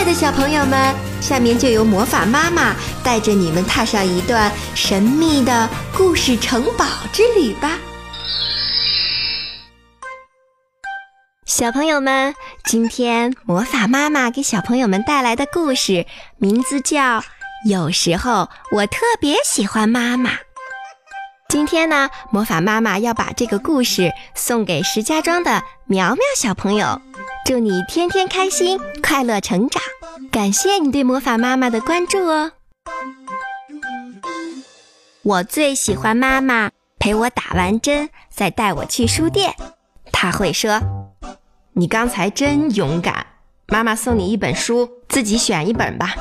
爱的小朋友们，下面就由魔法妈妈带着你们踏上一段神秘的故事城堡之旅吧。小朋友们，今天魔法妈妈给小朋友们带来的故事名字叫《有时候我特别喜欢妈妈》。今天呢，魔法妈妈要把这个故事送给石家庄的苗苗小朋友，祝你天天开心，快乐成长。感谢你对魔法妈妈的关注哦。我最喜欢妈妈陪我打完针，再带我去书店。她会说：“你刚才真勇敢，妈妈送你一本书，自己选一本吧。”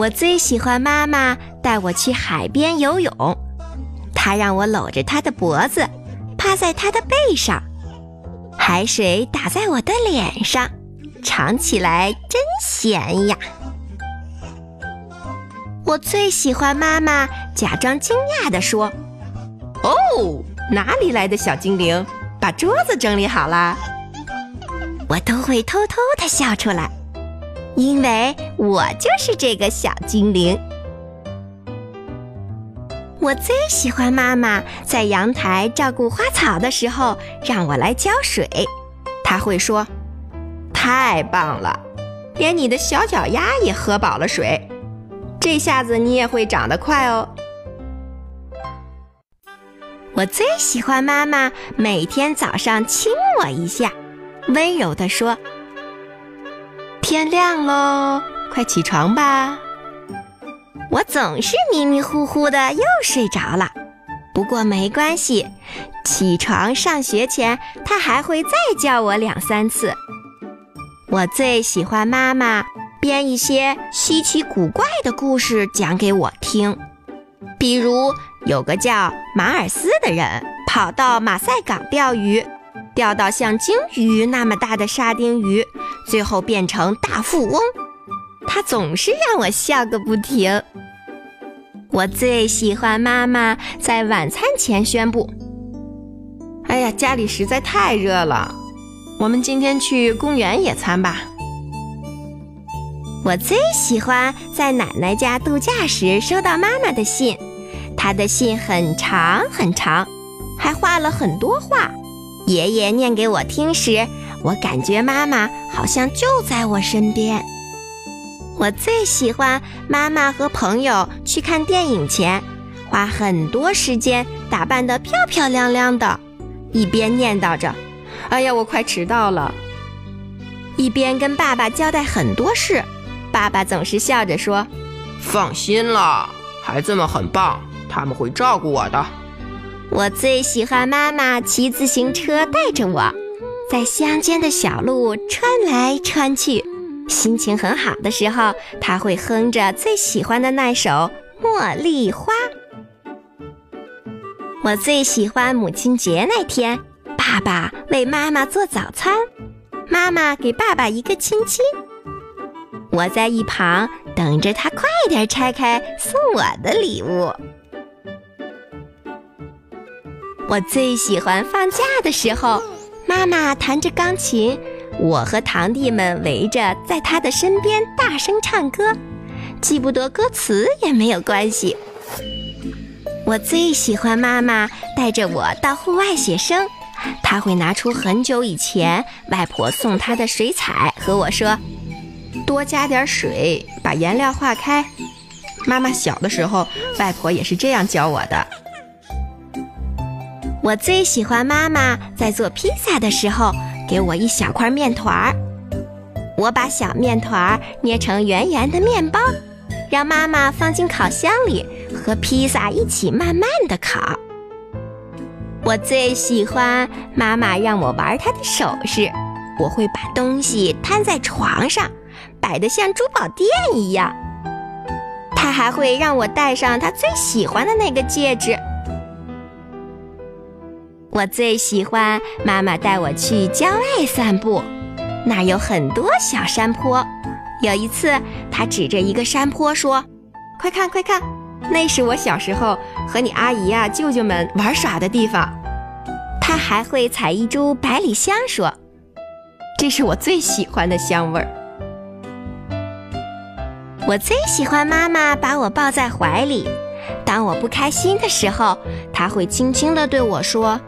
我最喜欢妈妈带我去海边游泳，她让我搂着她的脖子，趴在她的背上，海水打在我的脸上，尝起来真咸呀。我最喜欢妈妈假装惊讶地说：“哦，哪里来的小精灵？把桌子整理好啦！”我都会偷偷地笑出来。因为我就是这个小精灵。我最喜欢妈妈在阳台照顾花草的时候让我来浇水，她会说：“太棒了，连你的小脚丫也喝饱了水，这下子你也会长得快哦。”我最喜欢妈妈每天早上亲我一下，温柔地说。天亮喽，快起床吧！我总是迷迷糊糊的又睡着了，不过没关系，起床上学前他还会再叫我两三次。我最喜欢妈妈编一些稀奇古怪的故事讲给我听，比如有个叫马尔斯的人跑到马赛港钓鱼。钓到像鲸鱼那么大的沙丁鱼，最后变成大富翁。他总是让我笑个不停。我最喜欢妈妈在晚餐前宣布：“哎呀，家里实在太热了，我们今天去公园野餐吧。”我最喜欢在奶奶家度假时收到妈妈的信，她的信很长很长，还画了很多画。爷爷念给我听时，我感觉妈妈好像就在我身边。我最喜欢妈妈和朋友去看电影前，花很多时间打扮得漂漂亮亮的，一边念叨着“哎呀，我快迟到了”，一边跟爸爸交代很多事。爸爸总是笑着说：“放心了，孩子们很棒，他们会照顾我的。”我最喜欢妈妈骑自行车带着我，在乡间的小路穿来穿去。心情很好的时候，她会哼着最喜欢的那首《茉莉花》。我最喜欢母亲节那天，爸爸为妈妈做早餐，妈妈给爸爸一个亲亲。我在一旁等着他快点拆开送我的礼物。我最喜欢放假的时候，妈妈弹着钢琴，我和堂弟们围着在她的身边大声唱歌，记不得歌词也没有关系。我最喜欢妈妈带着我到户外写生，她会拿出很久以前外婆送她的水彩，和我说：“多加点水，把颜料化开。”妈妈小的时候，外婆也是这样教我的。我最喜欢妈妈在做披萨的时候给我一小块面团儿，我把小面团儿捏成圆圆的面包，让妈妈放进烤箱里和披萨一起慢慢的烤。我最喜欢妈妈让我玩她的首饰，我会把东西摊在床上，摆得像珠宝店一样。她还会让我戴上她最喜欢的那个戒指。我最喜欢妈妈带我去郊外散步，那有很多小山坡。有一次，她指着一个山坡说：“快看，快看，那是我小时候和你阿姨呀、舅舅们玩耍的地方。”她还会采一株百里香，说：“这是我最喜欢的香味儿。我最喜欢妈妈把我抱在怀里，当我不开心的时候，她会轻轻地对我说：“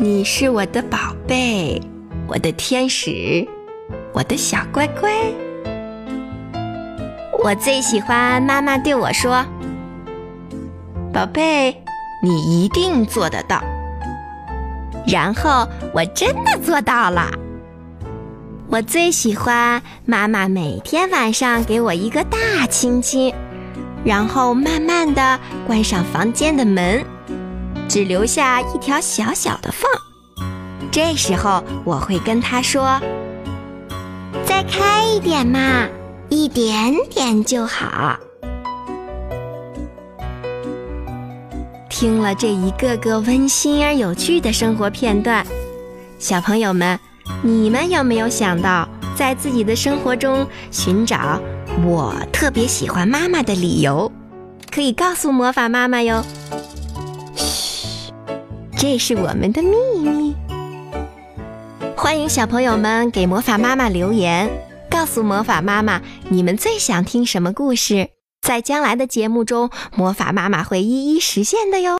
你是我的宝贝，我的天使，我的小乖乖。”我最喜欢妈妈对我说：“宝贝，你一定做得到。”然后我真的做到了。我最喜欢妈妈每天晚上给我一个大亲亲，然后慢慢的关上房间的门，只留下一条小小的缝。这时候我会跟他说：“再开一点嘛，一点点就好。”听了这一个个温馨而有趣的生活片段，小朋友们，你们有没有想到在自己的生活中寻找我特别喜欢妈妈的理由？可以告诉魔法妈妈哟。这是我们的秘密。欢迎小朋友们给魔法妈妈留言，告诉魔法妈妈你们最想听什么故事。在将来的节目中，魔法妈妈会一一实现的哟。